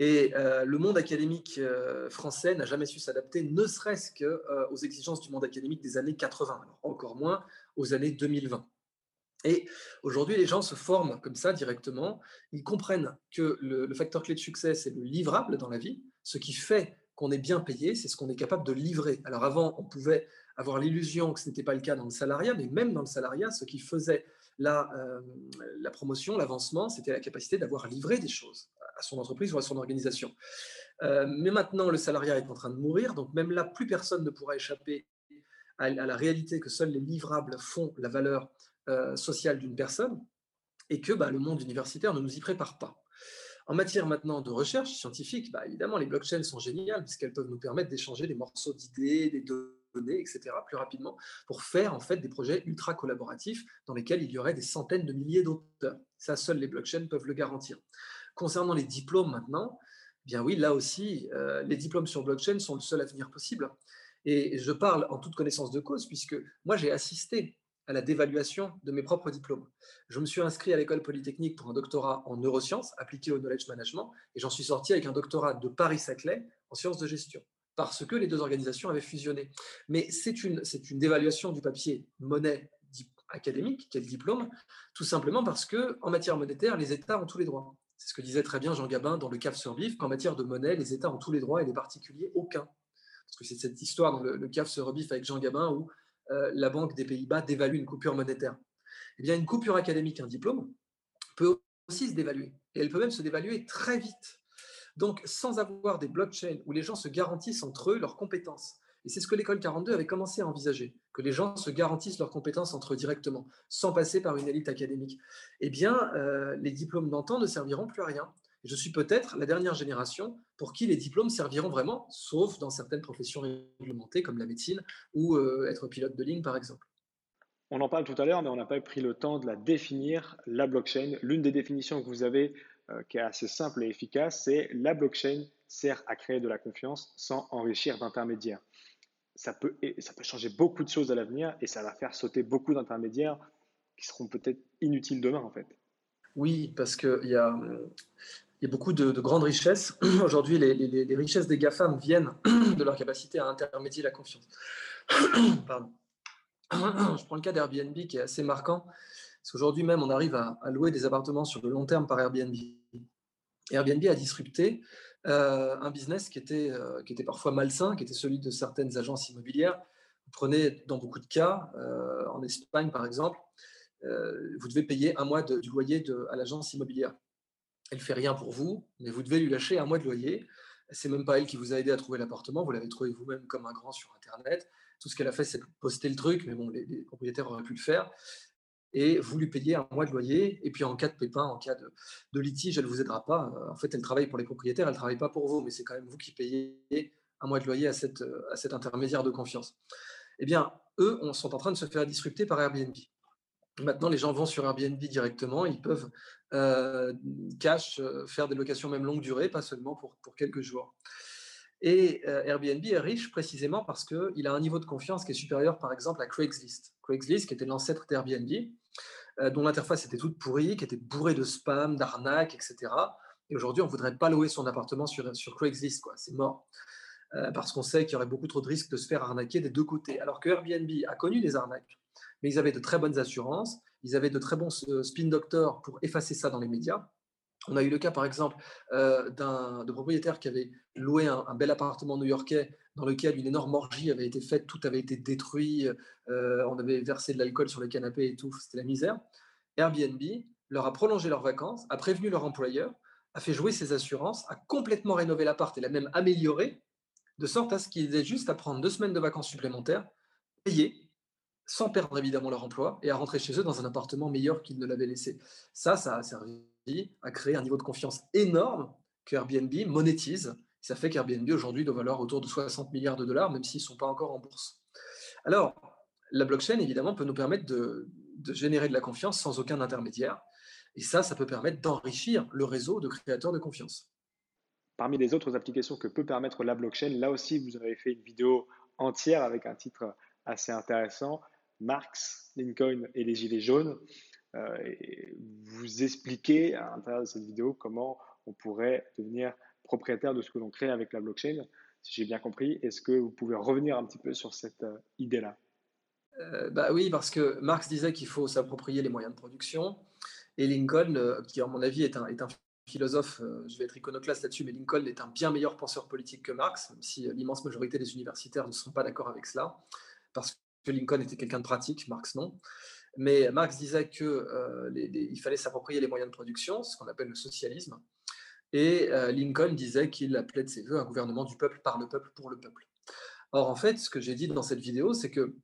Et euh, le monde académique euh, français n'a jamais su s'adapter, ne serait-ce qu'aux exigences du monde académique des années 80, alors encore moins aux années 2020. Et aujourd'hui, les gens se forment comme ça directement. Ils comprennent que le facteur clé de succès, c'est le livrable dans la vie, ce qui fait qu'on est bien payé, c'est ce qu'on est capable de livrer. Alors avant, on pouvait avoir l'illusion que ce n'était pas le cas dans le salariat, mais même dans le salariat, ce qui faisait la, euh, la promotion, l'avancement, c'était la capacité d'avoir livré des choses à son entreprise ou à son organisation. Euh, mais maintenant, le salariat est en train de mourir, donc même là, plus personne ne pourra échapper à, la réalité que seuls les livrables font la valeur euh, sociale d'une personne et que bah, le monde universitaire ne nous y prépare pas. En matière maintenant de recherche scientifique, bah, évidemment, les blockchains sont géniales puisqu'elles peuvent nous permettre d'échanger des morceaux d'idées, des données, etc., plus rapidement, pour faire en fait des projets ultra collaboratifs dans lesquels il y aurait des centaines de milliers d'auteurs. Ça, seuls les blockchains peuvent le garantir. Concernant les diplômes maintenant, eh bien oui, là aussi, euh, les diplômes sur blockchain sont le seul avenir possible. Et je parle en toute connaissance de cause, puisque moi j'ai assisté à la dévaluation de mes propres diplômes. Je me suis inscrit à l'école polytechnique pour un doctorat en neurosciences appliqué au knowledge management et j'en suis sorti avec un doctorat de Paris-Saclay en sciences de gestion parce que les deux organisations avaient fusionné. Mais c'est une, c'est une dévaluation du papier monnaie académique, quel diplôme, tout simplement parce que en matière monétaire, les États ont tous les droits. C'est ce que disait très bien Jean Gabin dans le CAF sur BIF, qu'en matière de monnaie, les États ont tous les droits et les particuliers aucun. Parce que c'est cette histoire dans le, le CAF sur BIF avec Jean Gabin où euh, la Banque des Pays-Bas dévalue une coupure monétaire. Eh bien, une coupure académique, un diplôme, peut aussi se dévaluer. Et elle peut même se dévaluer très vite. Donc, sans avoir des blockchains où les gens se garantissent entre eux leurs compétences. Et c'est ce que l'école 42 avait commencé à envisager, que les gens se garantissent leurs compétences entre eux directement, sans passer par une élite académique. Eh bien, euh, les diplômes d'antan ne serviront plus à rien je suis peut-être la dernière génération pour qui les diplômes serviront vraiment, sauf dans certaines professions réglementées comme la médecine ou euh, être pilote de ligne par exemple. On en parle tout à l'heure, mais on n'a pas pris le temps de la définir, la blockchain. L'une des définitions que vous avez, euh, qui est assez simple et efficace, c'est la blockchain sert à créer de la confiance sans enrichir d'intermédiaires. Ça peut, ça peut changer beaucoup de choses à l'avenir et ça va faire sauter beaucoup d'intermédiaires qui seront peut-être inutiles demain en fait. Oui, parce qu'il y a, a beaucoup de, grandes richesses. Aujourd'hui, les, richesses des GAFAM viennent de leur capacité à intermédier la confiance. Pardon. Je prends le cas d'Airbnb qui est assez marquant, parce qu'aujourd'hui même, on arrive à, louer des appartements sur le long terme par Airbnb. Airbnb a disrupté euh, un business qui était, euh, qui était parfois malsain, qui était celui de certaines agences immobilières. Vous prenez dans beaucoup de cas, euh, en Espagne par exemple, vous devez payer un mois du loyer à l'agence immobilière elle fait rien pour vous, mais vous devez lui lâcher un mois de loyer. C'est même pas elle qui vous a aidé à trouver l'appartement, vous l'avez trouvé vous-même comme un grand sur Internet. Tout ce qu'elle a fait, c'est poster le truc, mais bon, les, propriétaires auraient pu le faire. Et vous lui payez un mois de loyer, et puis en cas de pépin, en cas de, litige, elle ne vous aidera pas. Euh, en fait, elle travaille pour les propriétaires, elle ne travaille pas pour vous, mais c'est quand même vous qui payez un mois de loyer à, cette, à cet intermédiaire de confiance. Eh bien, eux on, sont en train de se faire disrupter par Airbnb. Maintenant, les gens vont sur Airbnb directement, ils peuvent euh, cash, euh, faire des locations même longue durée, pas seulement pour, quelques jours. Et euh, Airbnb est riche précisément parce qu'il a un niveau de confiance qui est supérieur, par exemple, à Craigslist. Craigslist, qui était l'ancêtre d'Airbnb, dont l'interface était toute pourrie, qui était bourrée de spam, d'arnaques, etc. Et aujourd'hui, on ne voudrait pas louer son appartement sur, sur Craigslist, quoi. C'est mort. parce qu'on sait qu'il y aurait beaucoup trop de risques de se faire arnaquer des deux côtés. Alors que Airbnb a connu des arnaques mais ils avaient de très bonnes assurances, ils avaient de très bons euh, spin doctors pour effacer ça dans les médias. On a eu le cas, par exemple, euh, d'un de propriétaire qui avait loué un, bel appartement new-yorkais dans lequel une énorme orgie avait été faite, tout avait été détruit, euh, on avait versé de l'alcool sur les canapés et tout, c'était la misère. Airbnb leur a prolongé leurs vacances, a prévenu leur employeur, a fait jouer ses assurances, a complètement rénové l'appart et l'a même amélioré, de sorte à ce qu'ils aient juste à prendre deux semaines de vacances supplémentaires, payées, sans perdre évidemment leur emploi, et à rentrer chez eux dans un appartement meilleur qu'ils ne l'avaient laissé. Ça, ça a servi à créer un niveau de confiance énorme que Airbnb monétise. Ça fait qu'Airbnb aujourd'hui doit valoir autour de 60 milliards de dollars, même s'ils ne sont pas encore en bourse. Alors, la blockchain, évidemment, peut nous permettre de, de générer de la confiance sans aucun intermédiaire. Et ça, ça peut permettre d'enrichir le réseau de créateurs de confiance. Parmi les autres applications que peut permettre la blockchain, là aussi, vous avez fait une vidéo entière avec un titre assez intéressant, Marx, Lincoln et les Gilets jaunes. Euh, vous expliquez à l'intérieur de cette vidéo comment on pourrait devenir propriétaire de ce que l'on crée avec la blockchain. Si j'ai bien compris, est-ce que vous pouvez revenir un petit peu sur cette euh, idée-là? Euh, bah oui, parce que Marx disait qu'il faut s'approprier les moyens de production, et Lincoln, qui à mon avis est un, est un philosophe, je vais être iconoclaste là-dessus, mais Lincoln est un bien meilleur penseur politique que Marx, même si l'immense majorité des universitaires ne sont pas d'accord avec cela, parce Lincoln était quelqu'un de pratique, Marx non. Mais Marx disait qu'il euh, fallait s'approprier les moyens de production, ce qu'on appelle le socialisme. Et euh, Lincoln disait qu'il appelait de ses voeux un gouvernement du peuple, par le peuple, pour le peuple. Or, en fait, ce que j'ai dit dans cette vidéo, c'est que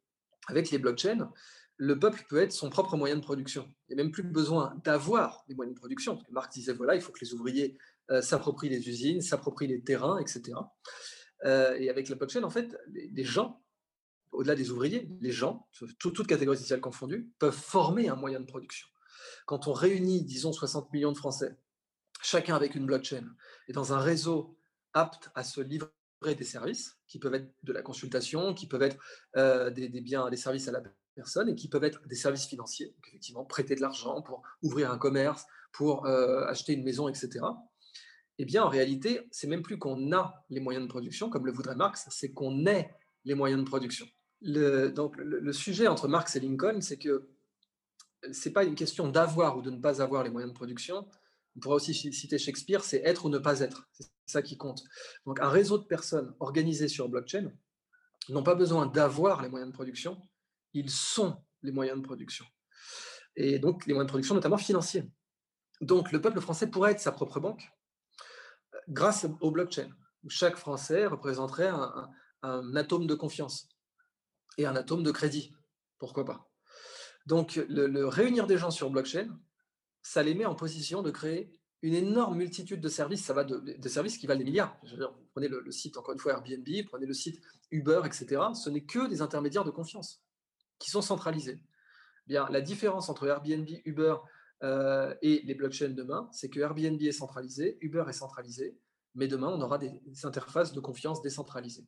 avec les blockchains, le peuple peut être son propre moyen de production. Il n'y a même plus besoin d'avoir des moyens de production. Marx disait, voilà, il faut que les ouvriers euh, s'approprient les usines, s'approprient les terrains, etc. et avec la blockchain, en fait, les gens au-delà des ouvriers, les gens, toutes catégories sociales confondues, peuvent former un moyen de production. Quand on réunit, disons, 60 millions de Français, chacun avec une blockchain, et dans un réseau apte à se livrer des services, qui peuvent être de la consultation, qui peuvent être euh, des, biens, des services à la personne, et qui peuvent être des services financiers, effectivement prêter de l'argent pour ouvrir un commerce, pour euh, acheter une maison, etc. Eh bien, en réalité, c'est même plus qu'on a les moyens de production, comme le voudrait Marx, c'est qu'on est les moyens de production le, donc, le, sujet entre Marx et Lincoln, c'est que ce n'est pas une question d'avoir ou de ne pas avoir les moyens de production. On pourrait aussi citer Shakespeare, c'est être ou ne pas être. C'est ça qui compte. Donc un réseau de personnes organisées sur blockchain n'ont pas besoin d'avoir les moyens de production, ils sont les moyens de production. Et donc les moyens de production, notamment financiers. Donc le peuple français pourrait être sa propre banque euh, grâce au blockchain, chaque Français représenterait un atome de confiance un atome de crédit. Pourquoi pas? Donc, le, réunir des gens sur blockchain, ça les met en position de créer une énorme multitude de services. Ça va de, services qui valent des milliards. prenez le, site, encore une fois, Airbnb, prenez le site Uber, etc. Ce n'est que des intermédiaires de confiance qui sont centralisés. Bien, la différence entre Airbnb, Uber euh, et les blockchains demain, c'est que Airbnb est centralisé, Uber est centralisé, mais demain, on aura des interfaces de confiance décentralisées.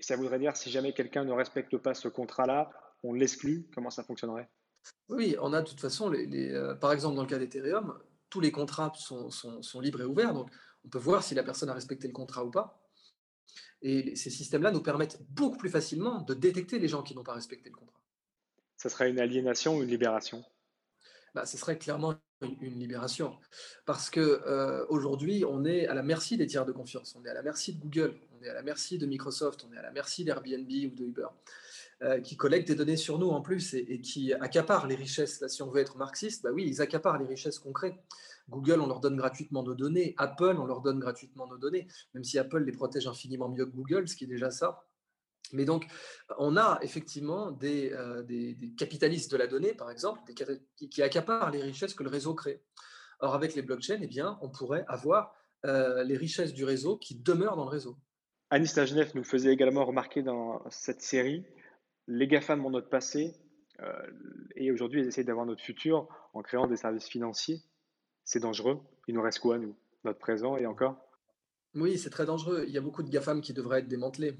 Et ça voudrait dire, si jamais quelqu'un ne respecte pas ce contrat-là, on l'exclut Comment ça fonctionnerait? Oui, on a de toute façon, les, euh, par exemple, dans le cas d'Ethereum, tous les contrats sont, sont, libres et ouverts. Donc, on peut voir si la personne a respecté le contrat ou pas. Et ces systèmes-là nous permettent beaucoup plus facilement de détecter les gens qui n'ont pas respecté le contrat. Ça serait une aliénation ou une libération? Bah, Ce serait clairement une, libération. Parce qu'aujourd'hui, euh, on est à la merci des tiers de confiance. On est à la merci de Google on est à la merci de Microsoft, on est à la merci d'Airbnb ou de Uber, euh, qui collectent des données sur nous en plus et, qui accaparent les richesses. Là, si on veut être marxiste, bah oui, ils accaparent les richesses concrètes. Google, on leur donne gratuitement nos données. Apple, on leur donne gratuitement nos données, même si Apple les protège infiniment mieux que Google, ce qui est déjà ça. Mais donc, on a effectivement des, euh, capitalistes de la donnée, par exemple, qui, accaparent les richesses que le réseau crée. Or, avec les blockchains, eh bien, on pourrait avoir euh, les richesses du réseau qui demeurent dans le réseau. Anis Lagenef nous faisait également remarquer dans cette série les GAFAM ont notre passé euh, et aujourd'hui ils essayent d'avoir notre futur en créant des services financiers. C'est dangereux. Il nous reste quoi, nous? Notre présent et encore? Oui, c'est très dangereux. Il y a beaucoup de GAFAM qui devraient être démantelés.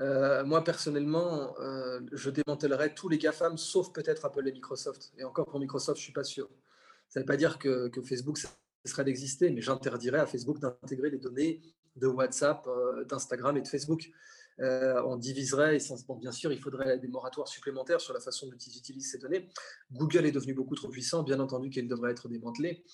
Euh, moi, personnellement, euh, je démantellerais tous les GAFAM, sauf peut-être Apple et Microsoft. Et encore pour Microsoft, je ne suis pas sûr. Ça ne veut pas dire que, que Facebook cesserait d'exister, mais j'interdirais à Facebook d'intégrer les données de WhatsApp, euh, d'Instagram et de Facebook. Euh, on diviserait, bien sûr, il faudrait des moratoires supplémentaires sur la façon dont ils utilisent ces données. Google est devenu beaucoup trop puissant, bien entendu qu'il devrait être démantelé.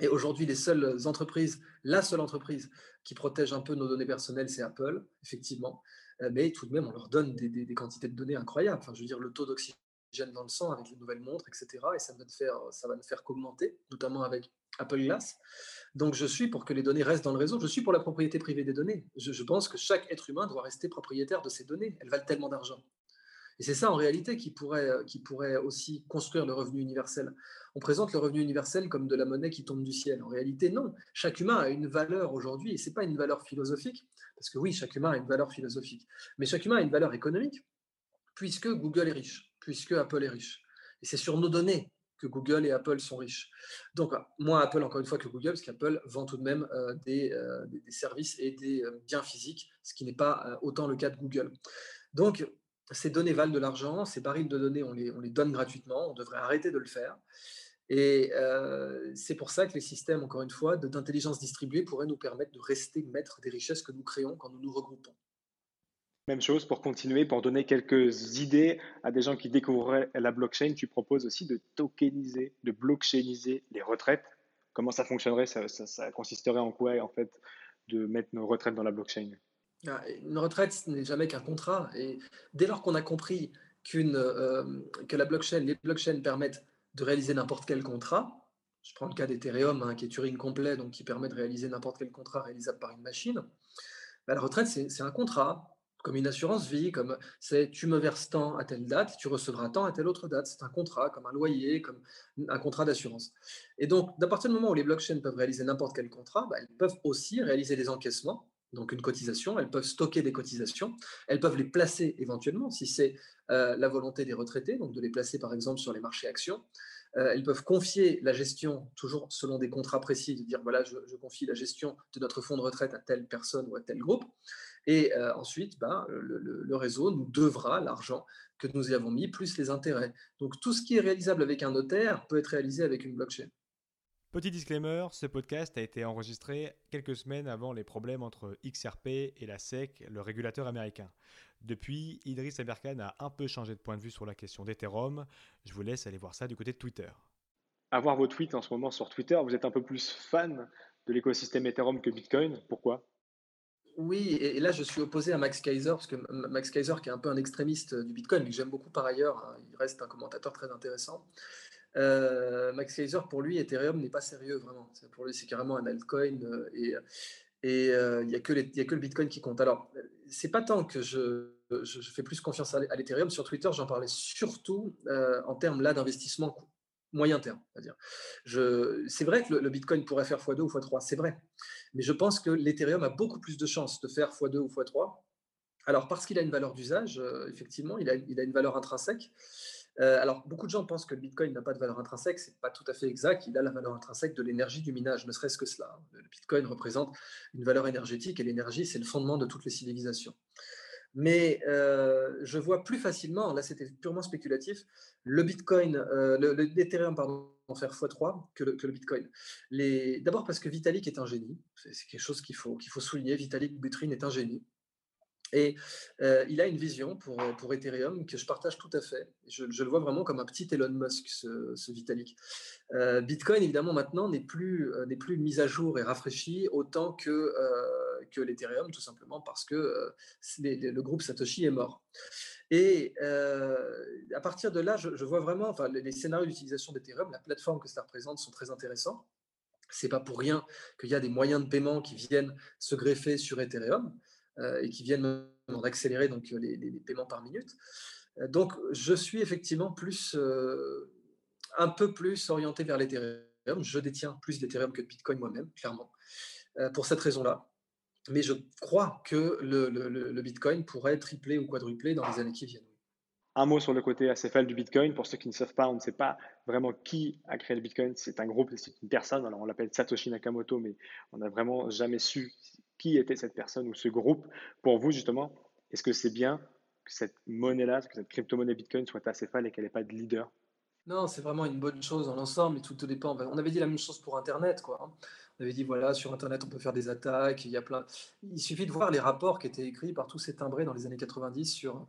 Et aujourd'hui, les seules entreprises, la seule entreprise qui protège un peu nos données personnelles, c'est Apple, effectivement. Euh, mais tout de même, on leur donne des, quantités de données incroyables. Enfin, je veux dire, le taux d'oxygène dans le sang avec les nouvelles montres, etc. Et ça va, faire, ça va ne faire qu'augmenter, notamment avec Apple Glass. Donc, je suis pour que les données restent dans le réseau. Je suis pour la propriété privée des données. Je, pense que chaque être humain doit rester propriétaire de ces données. Elles valent tellement d'argent. Et c'est ça en réalité qui pourrait, euh, qui pourrait aussi construire le revenu universel. On présente le revenu universel comme de la monnaie qui tombe du ciel. En réalité, non. Chaque humain a une valeur aujourd'hui, et ce n'est pas une valeur philosophique, parce que oui, chaque humain a une valeur philosophique, mais chaque humain a une valeur économique, puisque Google est riche, puisque Apple est riche. Et c'est sur nos données Google et Apple sont riches. Donc, moins Apple encore une fois que Google, parce qu'Apple vend tout de même euh, des, euh, des, services et des biens physiques, ce qui n'est pas autant le cas de Google. Donc, ces données valent de l'argent, ces barils de données, on les, on les, donne gratuitement, on devrait arrêter de le faire. Et euh, c'est pour ça que les systèmes, encore une fois, d'intelligence distribuée pourraient nous permettre de rester maîtres des richesses que nous créons quand nous nous regroupons. Même chose pour continuer, pour donner quelques idées à des gens qui découvriraient la blockchain, tu proposes aussi de tokeniser, de blockchainiser les retraites. Comment ça fonctionnerait? Ça, consisterait en quoi, en fait, de mettre nos retraites dans la blockchain? Ah, une retraite, ce n'est jamais qu'un contrat. Et dès lors qu'on a compris euh, que la blockchain, les blockchains permettent de réaliser n'importe quel contrat, je prends le cas d'Ethereum, hein, qui est Turing complet, donc qui permet de réaliser n'importe quel contrat réalisable par une machine, bah, la retraite, c'est un contrat, comme une assurance vie, comme c'est tu me verses tant à telle date, tu recevras tant à telle autre date. C'est un contrat, comme un loyer, comme un contrat d'assurance. Et donc, d'à partir du moment où les blockchains peuvent réaliser n'importe quel contrat, bah, elles peuvent aussi réaliser des encaissements donc une cotisation, elles peuvent stocker des cotisations, elles peuvent les placer éventuellement si c'est euh, la volonté des retraités, donc de les placer par exemple sur les marchés actions. Euh, elles peuvent confier la gestion, toujours selon des contrats précis, de dire voilà, je, confie la gestion de notre fonds de retraite à telle personne ou à tel groupe. Et euh, ensuite, ben, le, le, réseau nous devra l'argent que nous y avons mis, plus les intérêts. Donc tout ce qui est réalisable avec un notaire peut être réalisé avec une blockchain. Petit disclaimer, ce podcast a été enregistré quelques semaines avant les problèmes entre XRP et la SEC, le régulateur américain. Depuis, Idriss Aberkan a un peu changé de point de vue sur la question d'Ethereum. Je vous laisse aller voir ça du côté de Twitter. Avoir vos tweets en ce moment sur Twitter, vous êtes un peu plus fan de l'écosystème Ethereum que Bitcoin. Pourquoi? Oui, et là je suis opposé à Max Kaiser, parce que Max Kaiser, qui est un peu un extrémiste du Bitcoin, mais que j'aime beaucoup par ailleurs, hein, il reste un commentateur très intéressant. Euh, Max Kaiser, pour lui, Ethereum n'est pas sérieux vraiment. Pour lui, c'est carrément un altcoin euh, et euh, il n'y a, que le Bitcoin qui compte. Alors, c'est pas tant que je, je, fais plus confiance à, l'Ethereum. Sur Twitter, j'en parlais surtout en termes là d'investissement moyen terme. C'est vrai que le, Bitcoin pourrait faire x2 ou x3, c'est vrai. Mais je pense que l'Ethereum a beaucoup plus de chances de faire x2 ou x3. Alors, parce qu'il a une valeur d'usage, effectivement, il a, une valeur intrinsèque. Euh, alors, beaucoup de gens pensent que le Bitcoin n'a pas de valeur intrinsèque. Ce n'est pas tout à fait exact. Il a la valeur intrinsèque de l'énergie du minage, ne serait-ce que cela. Le Bitcoin représente une valeur énergétique et l'énergie, c'est le fondement de toutes les civilisations. Mais euh, je vois plus facilement, là c'était purement spéculatif, le Bitcoin, euh, l'Ethereum, pardon, faire x3 que le, que le Bitcoin. D'abord parce que Vitalik est un génie, c'est quelque chose qu'il faut, qu'il faut souligner, Vitalik Buterin est un génie. Et il a une vision pour, pour Ethereum que je partage tout à fait. Je, le vois vraiment comme un petit Elon Musk, ce, Vitalik. Bitcoin, évidemment, maintenant n'est plus, euh, plus mis à jour et rafraîchi autant que, que l'Ethereum, tout simplement parce que le groupe Satoshi est mort. Et à partir de là, je, vois vraiment, enfin, les, scénarios d'utilisation d'Ethereum, la plateforme que cela représente sont très intéressants. C'est pas pour rien qu'il y a des moyens de paiement qui viennent se greffer sur Ethereum. Euh, et qui viennent d'accélérer donc les, paiements par minute. Euh, donc, je suis effectivement plus, euh, un peu plus orienté vers l'Ethereum. Je détiens plus d'Ethereum que de Bitcoin moi-même, clairement, pour cette raison-là. Mais je crois que le, Bitcoin pourrait tripler ou quadrupler dans les années qui viennent. Un mot sur le côté acéphale du Bitcoin. Pour ceux qui ne savent pas, on ne sait pas vraiment qui a créé le Bitcoin. C'est un groupe, c'est une personne. Alors on l'appelle Satoshi Nakamoto, mais on n'a vraiment jamais su qui était cette personne ou ce groupe. Pour vous, justement, est-ce que c'est bien que cette monnaie-là, que cette crypto-monnaie Bitcoin soit acéphale et qu'elle n'ait pas de leader? Non, c'est vraiment une bonne chose dans l'ensemble, mais tout dépend. On avait dit la même chose pour Internet, quoi. Hein. On avait dit, voilà, sur Internet, on peut faire des attaques, il y a plein... Il suffit de voir les rapports qui étaient écrits par tous ces timbrés dans les années 90 sur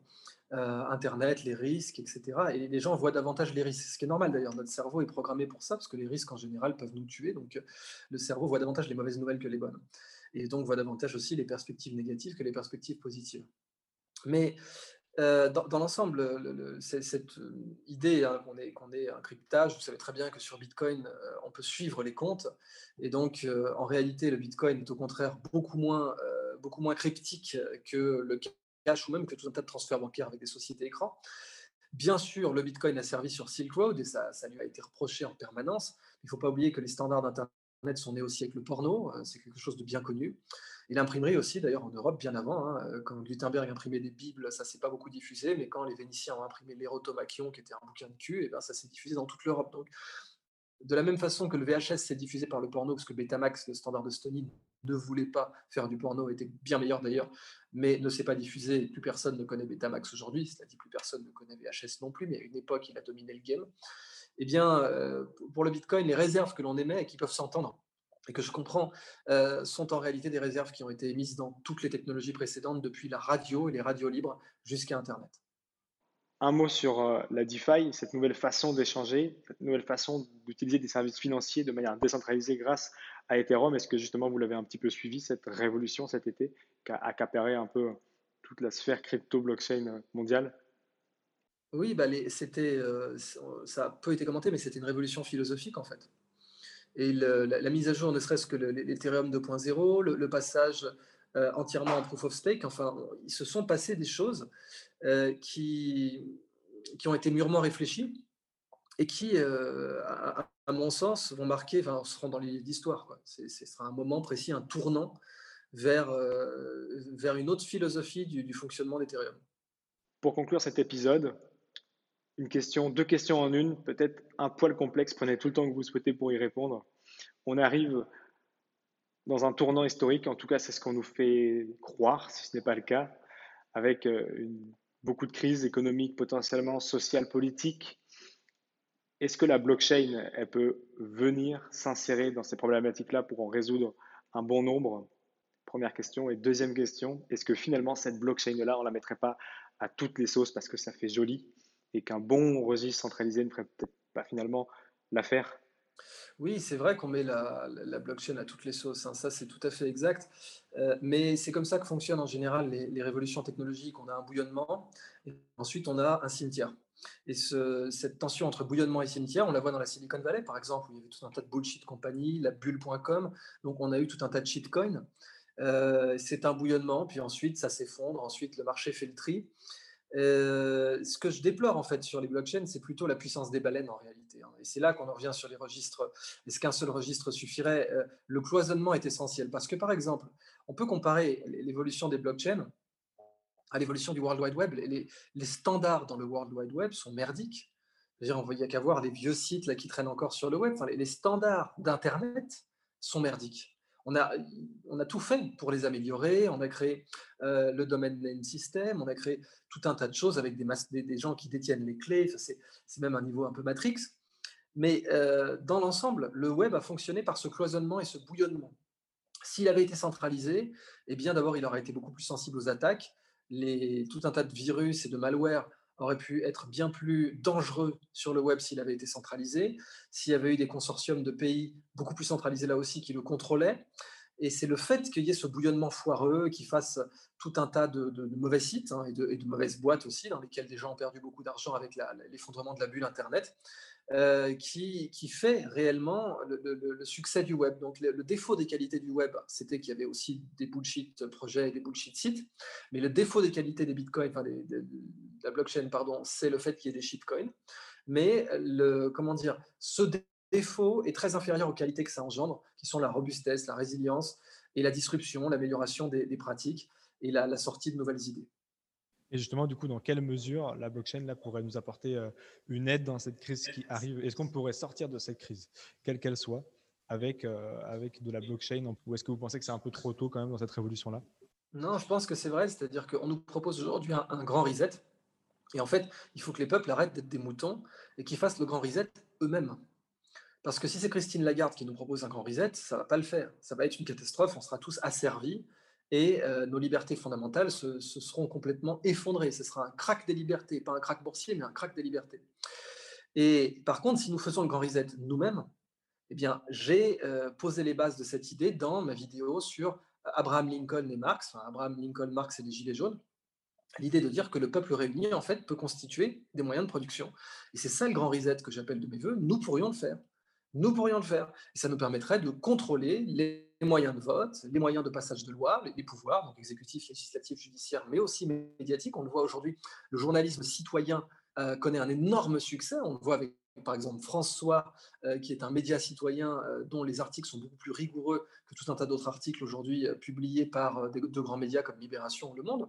euh, Internet, les risques, etc. Et les gens voient davantage les risques, ce qui est normal d'ailleurs. Notre cerveau est programmé pour ça, parce que les risques en général peuvent nous tuer, donc euh, le cerveau voit davantage les mauvaises nouvelles que les bonnes. Et donc voit davantage aussi les perspectives négatives que les perspectives positives. Mais euh, dans, l'ensemble, cette idée hein, qu'on ait, qu'on ait, un cryptage, vous savez très bien que sur Bitcoin, on peut suivre les comptes. Et donc, en réalité, le Bitcoin est au contraire beaucoup moins, beaucoup moins cryptique que le cash ou même que tout un tas de transferts bancaires avec des sociétés écrans. Bien sûr, le Bitcoin a servi sur Silk Road et ça, ça lui a été reproché en permanence. Il ne faut pas oublier que les standards d'Internet sont nés aussi avec le porno, euh, c'est quelque chose de bien connu. Et l'imprimerie aussi, d'ailleurs en Europe, bien avant. Hein, euh, quand Gutenberg imprimait des Bibles, ça s'est pas beaucoup diffusé, mais quand les Vénitiens ont imprimé l'Erotomachion, qui était un bouquin de cul, et eh ben, ça s'est diffusé dans toute l'Europe. Donc, de la même façon que le VHS s'est diffusé par le porno, parce que Betamax, le standard de Stony, ne voulait pas faire du porno, était bien meilleur d'ailleurs, mais ne s'est pas diffusé, plus personne ne connaît Betamax aujourd'hui, c'est-à-dire plus personne ne connaît VHS non plus, mais à une époque, il a dominé le game. Eh bien, euh, pour le Bitcoin, les réserves que l'on émet et qui peuvent s'entendre, et que je comprends, euh, sont en réalité des réserves qui ont été émises dans toutes les technologies précédentes, depuis la radio et les radios libres jusqu'à Internet un mot sur euh, la DeFi, cette nouvelle façon d'échanger, cette nouvelle façon d'utiliser des services financiers de manière décentralisée grâce à Ethereum. Est-ce que justement vous l'avez un petit peu suivi, cette révolution cet été qui a accaparé un peu toute la sphère crypto-blockchain mondiale? Oui, bah c'était, euh, ça a peu été commenté, mais c'était une révolution philosophique en fait. Et la, mise à jour, ne serait-ce que l'Ethereum 2.0, le, passage entièrement en proof of stake, enfin, ils se sont passés des choses euh, qui, qui ont été mûrement réfléchis et qui, euh, à, mon sens, vont marquer, enfin, seront dans les livres d'histoire. Ce sera un moment précis, un tournant vers, euh, vers une autre philosophie du, fonctionnement d'Ethereum. Pour conclure cet épisode, une question, deux questions en une, peut-être un poil complexe, prenez tout le temps que vous souhaitez pour y répondre. On arrive dans un tournant historique, en tout cas c'est ce qu'on nous fait croire, si ce n'est pas le cas, avec une beaucoup de crises économiques, potentiellement sociales, politiques. Est-ce que la blockchain, elle peut venir s'insérer dans ces problématiques-là pour en résoudre un bon nombre? Première question. Et deuxième question, est-ce que finalement cette blockchain-là, on ne la mettrait pas à toutes les sauces parce que ça fait joli? Et qu'un bon registre centralisé ne ferait peut-être pas finalement l'affaire oui, c'est vrai qu'on met la, blockchain à toutes les sauces, hein. ça c'est tout à fait exact. Euh, mais c'est comme ça que fonctionnent en général les, révolutions technologiques. On a un bouillonnement, et ensuite on a un cimetière. Et cette tension entre bouillonnement et cimetière, on la voit dans la Silicon Valley, par exemple, où il y avait tout un tas de bullshit compagnies, la bulle.com, donc on a eu tout un tas de shitcoins. Euh, c'est un bouillonnement, puis ensuite ça s'effondre, ensuite le marché fait le tri. Euh, ce que je déplore en fait sur les blockchains, c'est plutôt la puissance des baleines en réalité. Hein. Et c'est là qu'on en revient sur les registres. Est-ce qu'un seul registre suffirait? Euh, Le cloisonnement est essentiel parce que par exemple, on peut comparer l'évolution des blockchains à l'évolution du World Wide Web. Les, standards dans le World Wide Web sont merdiques. -dire, on n'y a qu'à voir les vieux sites qui traînent encore sur le web. Enfin, les standards d'Internet sont merdiques on a, tout fait pour les améliorer. On a créé euh, le domain name system, on a créé tout un tas de choses avec des, gens qui détiennent les clés. c'est, même un niveau un peu Matrix. Mais euh, dans l'ensemble, le web a fonctionné par ce cloisonnement et ce bouillonnement. S'il avait été centralisé, eh bien d'abord, il aurait été beaucoup plus sensible aux attaques. Tout un tas de virus et de malware aurait pu être bien plus dangereux sur le web s'il avait été centralisé, s'il y avait eu des consortiums de pays beaucoup plus centralisés là aussi qui le contrôlaient. Et c'est le fait qu'il y ait ce bouillonnement foireux, qui fasse tout un tas de, mauvais sites hein, et, de, mauvaises boîtes aussi, dans lesquelles des gens ont perdu beaucoup d'argent avec l'effondrement de la bulle Internet, euh, qui, fait réellement le, succès du web. Donc le, défaut des qualités du web, c'était qu'il y avait aussi des bullshit projets et des bullshit sites, mais le défaut des qualités des bitcoins, enfin de la blockchain, pardon, c'est le fait qu'il y ait des shitcoins. Mais le, comment dire, ce défaut est très inférieur aux qualités que ça engendre, qui sont la robustesse, la résilience et la disruption, l'amélioration des, pratiques et la sortie de nouvelles idées. Et justement, du coup, dans quelle mesure la blockchain là, pourrait nous apporter euh, une aide dans cette crise qui arrive? Est-ce qu'on pourrait sortir de cette crise, quelle qu'elle soit, avec, euh, avec de la blockchain Ou est-ce que vous pensez que c'est un peu trop tôt quand même dans cette révolution-là? Non, je pense que c'est vrai. C'est-à-dire qu'on nous propose aujourd'hui un, grand reset Et en fait, il faut que les peuples arrêtent d'être des moutons et qu'ils fassent le grand reset eux-mêmes. Parce que si c'est Christine Lagarde qui nous propose un grand reset, ça ne va pas le faire. Ça va être une catastrophe, on sera tous asservis et euh, nos libertés fondamentales se, seront complètement effondrées. Ce sera un crack des libertés, pas un crack boursier, mais un crack des libertés. Et par contre, si nous faisons le grand reset nous-mêmes, eh bien, j'ai euh, posé les bases de cette idée dans ma vidéo sur Abraham Lincoln et Marx, Abraham Lincoln, Marx et les Gilets jaunes, l'idée de dire que le peuple réuni, en fait, peut constituer des moyens de production. Et c'est ça le grand reset que j'appelle de mes voeux. Nous pourrions le faire. Nous pourrions le faire. Et ça nous permettrait de contrôler les moyens de vote, les moyens de passage de loi, les, pouvoirs, donc exécutifs, législatifs, judiciaires, mais aussi médiatiques. On le voit aujourd'hui, le journalisme citoyen euh, connaît un énorme succès. On le voit avec par exemple François, euh, qui est un média citoyen euh, dont les articles sont beaucoup plus rigoureux que tout un tas d'autres articles aujourd'hui publiés par de grands médias comme Libération ou Le Monde.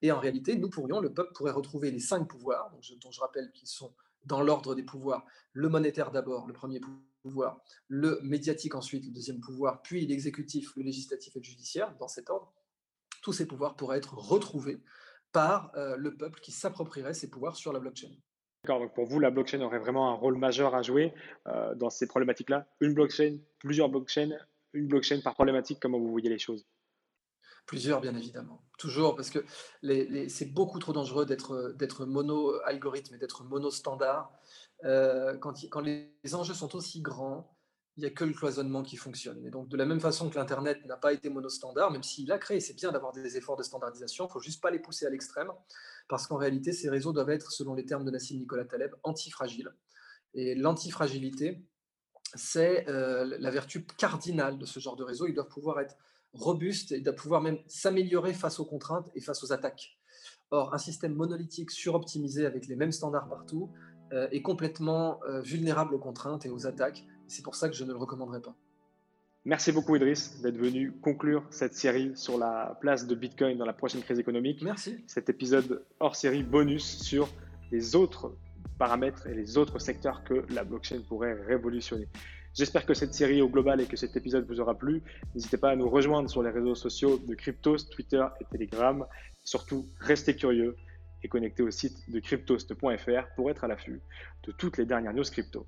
Et en réalité, nous pourrions, le peuple pourrait retrouver les cinq pouvoirs, dont je rappelle qu'ils sont dans l'ordre des pouvoirs, le monétaire d'abord, le premier pouvoir, le médiatique ensuite, le deuxième pouvoir, puis l'exécutif, le législatif et le judiciaire, dans cet ordre. Tous ces pouvoirs pourraient être retrouvés par euh, le peuple qui s'approprierait ces pouvoirs sur la blockchain. D'accord, donc pour vous, la blockchain aurait vraiment un rôle majeur à jouer euh, dans ces problématiques-là Une blockchain, plusieurs blockchains, une blockchain par problématique, comment vous voyez les choses? Plusieurs, bien évidemment. Toujours, parce que c'est beaucoup trop dangereux d'être mono-algorithme et d'être mono-standard. Euh, quand, les enjeux sont aussi grands, il n'y a que le cloisonnement qui fonctionne. Et donc, de la même façon que l'Internet n'a pas été monostandard, même s'il a créé, c'est bien d'avoir des efforts de standardisation, il ne faut juste pas les pousser à l'extrême, parce qu'en réalité, ces réseaux doivent être, selon les termes de Nassim Nicolas Taleb, antifragiles. Et l'antifragilité, c'est euh, la vertu cardinale de ce genre de réseau. Ils doivent pouvoir être robuste et de pouvoir même s'améliorer face aux contraintes et face aux attaques. Or, un système monolithique suroptimisé avec les mêmes standards partout euh, est complètement euh, vulnérable aux contraintes et aux attaques. C'est pour ça que je ne le recommanderais pas. Merci beaucoup Idriss d'être venu conclure cette série sur la place de Bitcoin dans la prochaine crise économique. Merci. Cet épisode hors série bonus sur les autres paramètres et les autres secteurs que la blockchain pourrait révolutionner. J'espère que cette série au global et que cet épisode vous aura plu. N'hésitez pas à nous rejoindre sur les réseaux sociaux de Cryptost, Twitter et Telegram. Surtout, restez curieux et connectez au site de cryptost.fr pour être à l'affût de toutes les dernières news crypto.